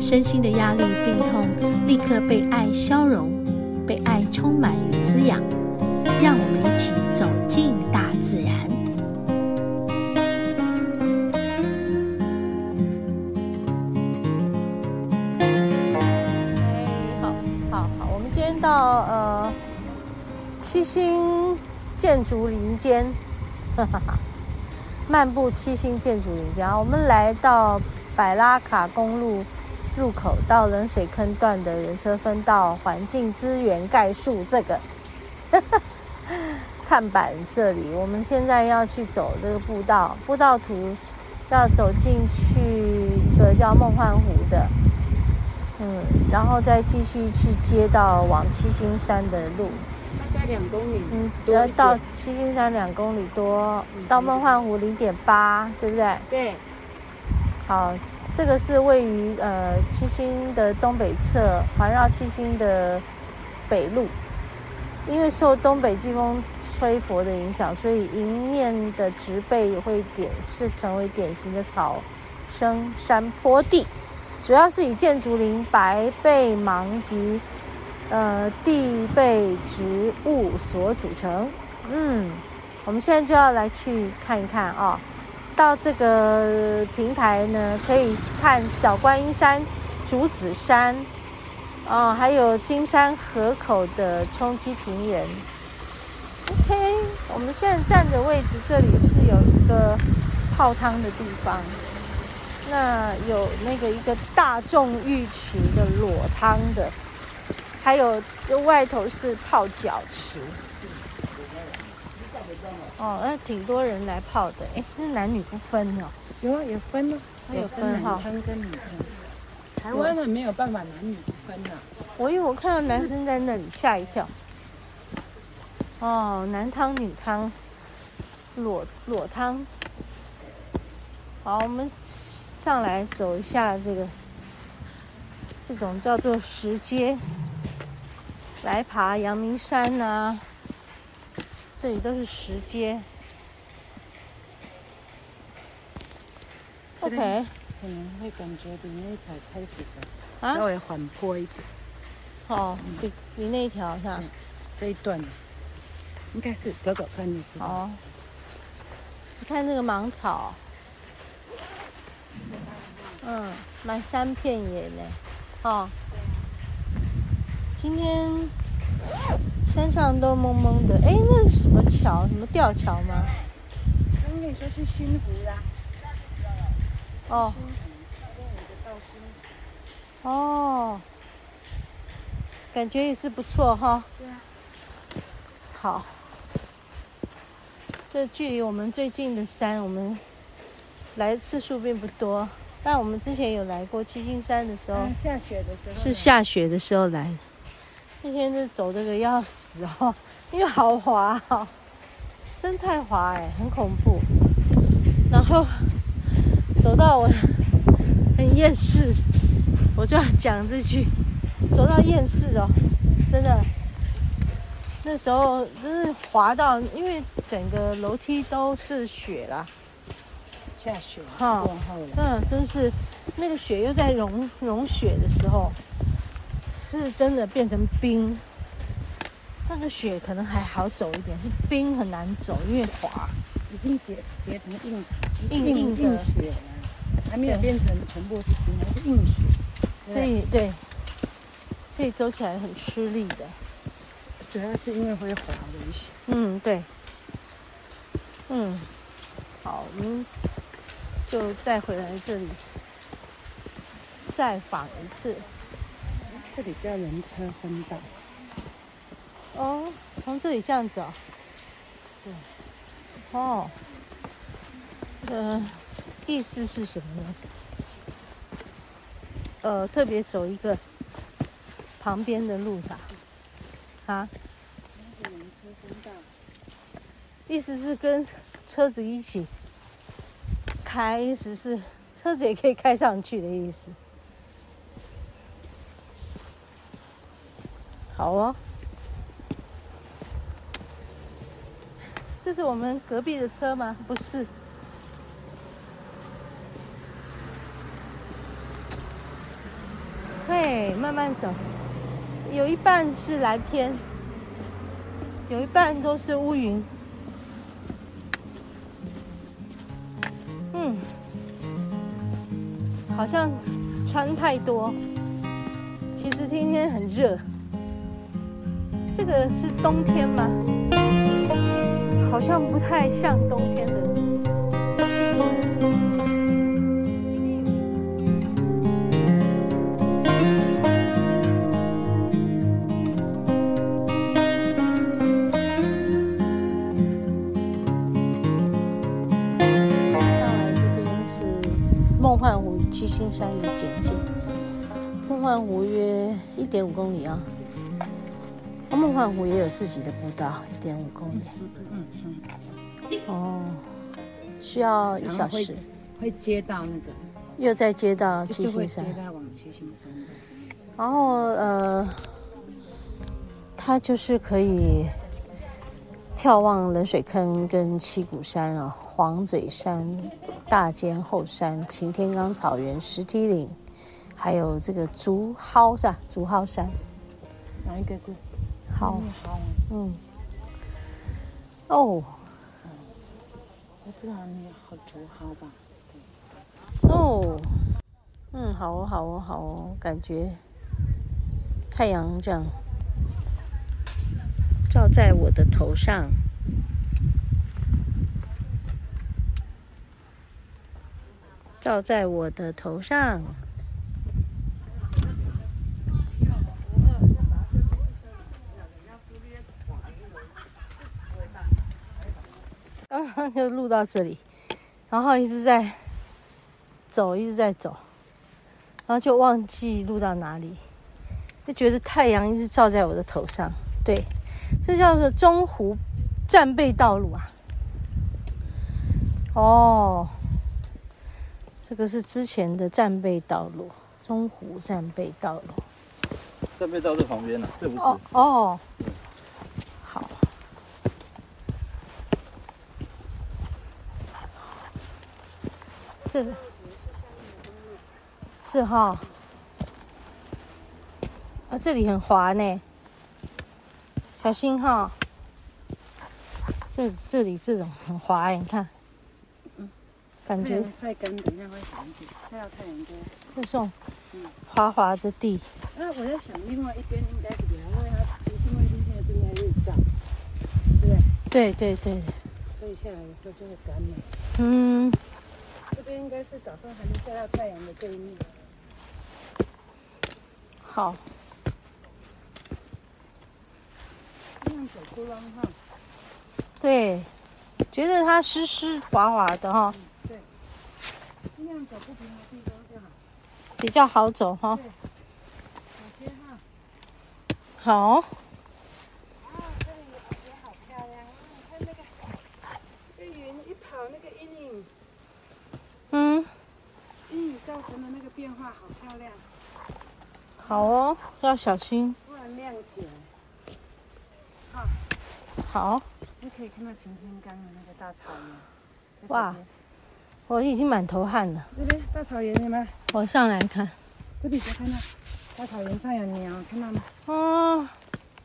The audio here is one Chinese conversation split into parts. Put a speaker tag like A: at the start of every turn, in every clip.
A: 身心的压力、病痛立刻被爱消融，被爱充满与滋养。让我们一起走进大自然。
B: 好，好，好，我们今天到呃七星建筑林间，哈哈哈。漫步七星建筑林间，我们来到百拉卡公路入口到冷水坑段的人车分道环境资源概述这个 看板这里，我们现在要去走这个步道，步道图要走进去一个叫梦幻湖的，嗯，然后再继续去接到往七星山的路。
C: 大概两公里，
B: 嗯，要到七星山两公里多，到梦幻湖零点八，对不对？
C: 对。
B: 好，这个是位于呃七星的东北侧，环绕七星的北路。因为受东北季风吹拂的影响，所以迎面的植被也会点是成为典型的草生山坡地，主要是以箭竹林、白背芒及。呃，地被植物所组成。嗯，我们现在就要来去看一看啊、到这个平台呢，可以看小观音山、竹子山，哦，还有金山河口的冲积平原。OK，我们现在站的位置这里是有一个泡汤的地方，那有那个一个大众浴池的裸汤的。还有这外头是泡脚池，哦，那挺多人来泡的，哎，那男女不分哦？
C: 有啊，有分哦，
B: 有分哈，
C: 男汤跟女汤。台湾的没有办法男女不分的。
B: 我因为我看到男生在那里，吓一跳。哦，男汤女汤，裸裸汤。好，我们上来走一下这个，这种叫做石阶。来爬阳明山呐、啊，这里都是石阶。OK，
C: 可能会感觉比那一条开始的啊稍微缓坡一点。
B: 哦，比比那一条是吧？
C: 这一段应该是走走看就知道。哦，
B: 你看那个芒草，嗯，满山遍野呢，哦。今天山上都蒙蒙的，哎，那是什么桥？什么吊桥吗？
C: 他们跟你说是新湖啦。
B: 哦。哦。感觉也是不错哈。对啊。好。这距离我们最近的山，我们来的次数并不多，但我们之前有来过七星山的时候，
C: 下雪的时候，
B: 是下雪的时候来的。那天是走这个要死哦，因为好滑哦，真太滑哎，很恐怖。然后走到我很厌世，我就要讲这句，走到厌世哦，真的。那时候真是滑到，因为整个楼梯都是雪啦，
C: 下雪哈，
B: 嗯，真是那个雪又在融融雪的时候。是真的变成冰，那个雪可能还好走一点，是冰很难走，因为滑，
C: 已经结结成硬硬硬硬雪了，还没有变成全部是冰，还是硬雪，
B: 所以对，所以走起来很吃力的，
C: 主要是因为会滑危险。
B: 嗯，对，嗯，好，我们就再回来这里，再访一次。
C: 这里叫人车分道。
B: 哦，从这里这样子哦。对。哦。呃，意思是什么呢？呃特别走一个旁边的路上啊？意思是跟车子一起开，意思是车子也可以开上去的意思。好哦，这是我们隔壁的车吗？不是。嘿，慢慢走，有一半是蓝天，有一半都是乌云。嗯，好像穿太多，其实今天很热。这个是冬天吗？好像不太像冬天的气温。上来这边是梦幻湖七星山的简介。梦幻湖约一点五公里啊。梦幻湖也有自己的步道，一点五公里。嗯嗯嗯。哦，需要一小时。
C: 会接到那个。
B: 又在接到七星山。
C: 接到往七星山。
B: 然后呃，它就是可以眺望冷水坑跟七股山啊，黄嘴山、大尖后山、擎天岗草原、石梯岭，还有这个竹蒿是吧？竹蒿山。
C: 哪一个字？
B: 好，嗯，哦，
C: 我不知道你好竹蒿吧？
B: 哦，嗯，好哦，好哦，好哦，感觉太阳这样照在我的头上，照在我的头上。就录到这里，然后一直在走，一直在走，然后就忘记录到哪里，就觉得太阳一直照在我的头上。对，这叫做中湖战备道路啊。哦，这个是之前的战备道路，中湖战备道路。
D: 战备道在旁边呢，这不是？
B: 哦哦。这个是哈，啊，这里很滑呢，小心哈。这这里这种很滑哎，你看，嗯，感觉
C: 晒干，等一下会好一点，晒到太阳多。
B: 这种滑滑的地。
C: 那我在想，另外一边应该是凉，因为它因为今天正在日照，对不对？
B: 对对对。
C: 所以下来的时候就会干了。
B: 嗯。
C: 应该是早上还没晒到太阳的这一面。
B: 好。
C: 这样走出浪哈。
B: 对，觉得它湿湿滑滑的哈。
C: 对。这样走不平的地方就好。
B: 比较好走哈。
C: 对。小心哈。
B: 好。嗯，
C: 嗯，造成的那个变化好漂亮。
B: 好哦，要小心。
C: 突然亮起来。
B: 好。好。
C: 你可以看到擎天岗的那个大草原。
B: 哇，我已经满头汗了。
C: 这边大草原有没有？
B: 我上来看。
C: 这里就看到大草原上有牛，看到吗？
B: 哦。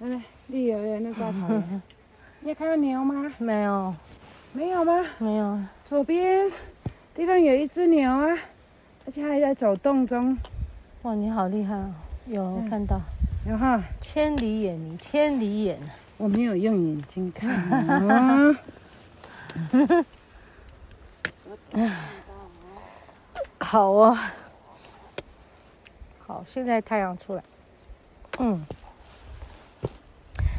C: 来来，绿油油那大草原。你有看到牛吗？
B: 没有。
C: 没有吗？
B: 没有。
C: 左边。地方有一只牛啊，而且还在走动中。
B: 哇，你好厉害哦！有看到，
C: 有哈。
B: 千里眼，你千里眼。
C: 我没有用眼睛看啊。
B: 好啊。好，现在太阳出来。嗯。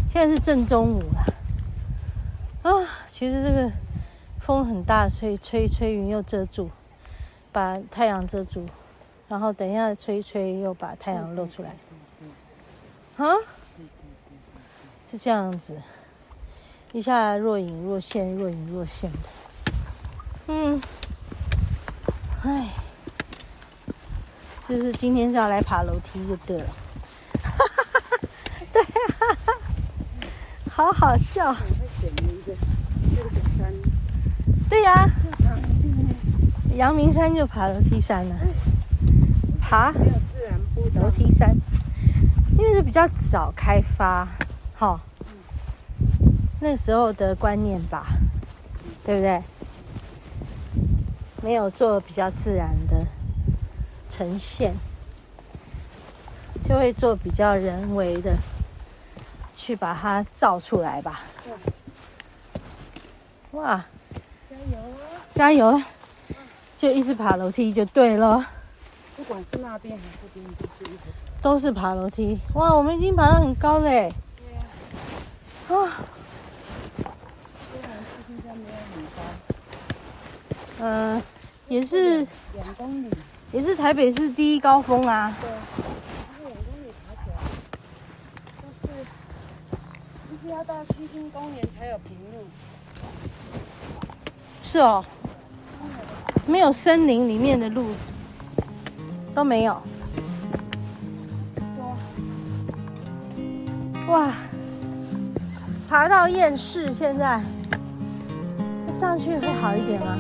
B: 现在是正中午了。啊，其实这个。风很大，所以吹吹云又遮住，把太阳遮住。然后等一下吹吹又把太阳露出来。啊？是这样子，一下若隐若现，若隐若现的。嗯，哎，就是今天是要来爬楼梯就对了。哈哈哈哈对啊，好好笑。对呀，阳明山就爬楼梯山了。爬楼梯山，因为是比较早开发，哈，那时候的观念吧，对不对？没有做比较自然的呈现，就会做比较人为的去把它造出来吧。哇！加油啊！加油！就一直爬楼梯就对了。
C: 不管是那边还是这边，都是一直
B: 都是爬楼梯。哇，我们已经爬到很高嘞。啊。
C: 虽然现在没有很高。
B: 嗯。也是
C: 两公里，
B: 也是台北市第一高峰啊。
C: 对，然后两公里爬起来，就是一直要到七星公园才有平路。
B: 是哦，没有森林里面的路都没有。哇，爬到厌世，现在上去会好一点吗？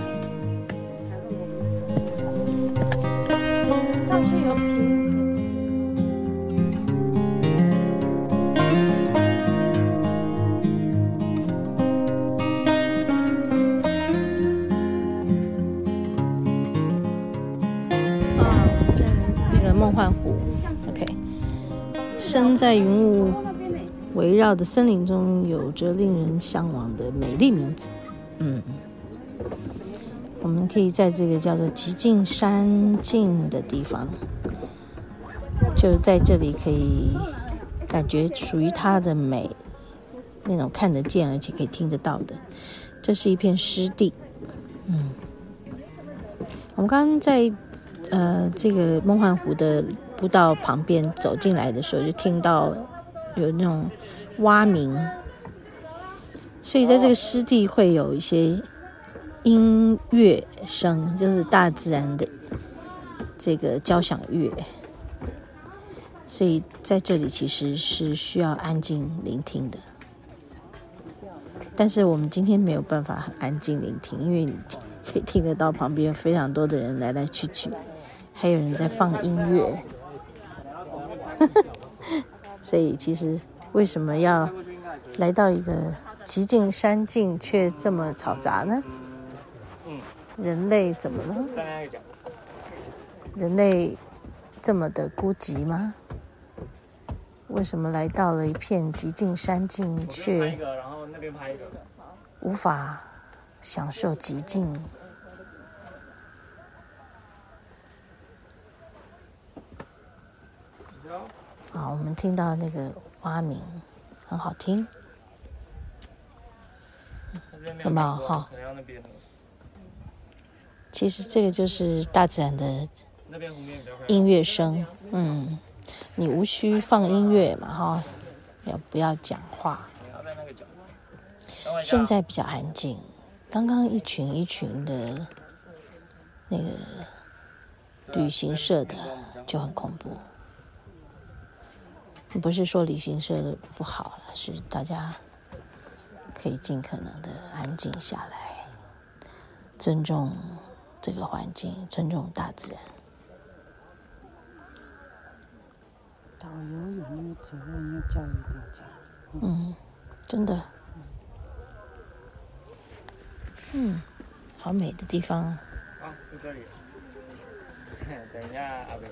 B: 身在云雾围绕的森林中，有着令人向往的美丽名字。嗯。我们可以在这个叫做极尽山境的地方，就在这里可以感觉属于它的美，那种看得见而且可以听得到的。这是一片湿地，嗯。我们刚刚在呃这个梦幻湖的步道旁边走进来的时候，就听到有那种蛙鸣，所以在这个湿地会有一些。音乐声就是大自然的这个交响乐，所以在这里其实是需要安静聆听的。但是我们今天没有办法很安静聆听，因为你可以听得到旁边非常多的人来来去去，还有人在放音乐。所以其实为什么要来到一个极尽山境却这么嘈杂呢？人类怎么了？人类这么的孤寂吗？为什么来到了一片极尽山境，却无法享受寂静？好，我们听到那个蛙鸣，很好听，有没有？哈。其实这个就是大自然的音乐声，嗯，你无需放音乐嘛，哈，要不要讲话？现在比较安静，刚刚一群一群的，那个旅行社的就很恐怖。不是说旅行社的不好了，是大家可以尽可能的安静下来，尊重。这个环境，尊重大自然。
C: 导游有没有责任要教育大家？
B: 嗯，真的。嗯，好美的地方啊！
D: 啊，是这里。等一下，阿伟。